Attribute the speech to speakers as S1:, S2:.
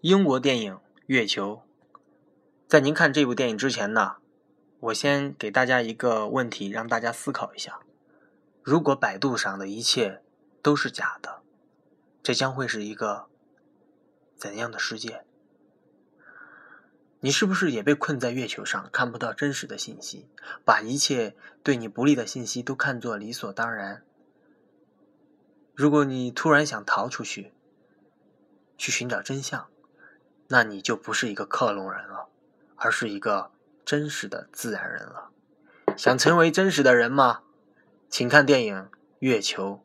S1: 英国电影《月球》。在您看这部电影之前呢，我先给大家一个问题，让大家思考一下：如果百度上的一切都是假的，这将会是一个怎样的世界？你是不是也被困在月球上，看不到真实的信息，把一切对你不利的信息都看作理所当然？如果你突然想逃出去，去寻找真相，那你就不是一个克隆人了，而是一个真实的自然人了。想成为真实的人吗？请看电影《月球》。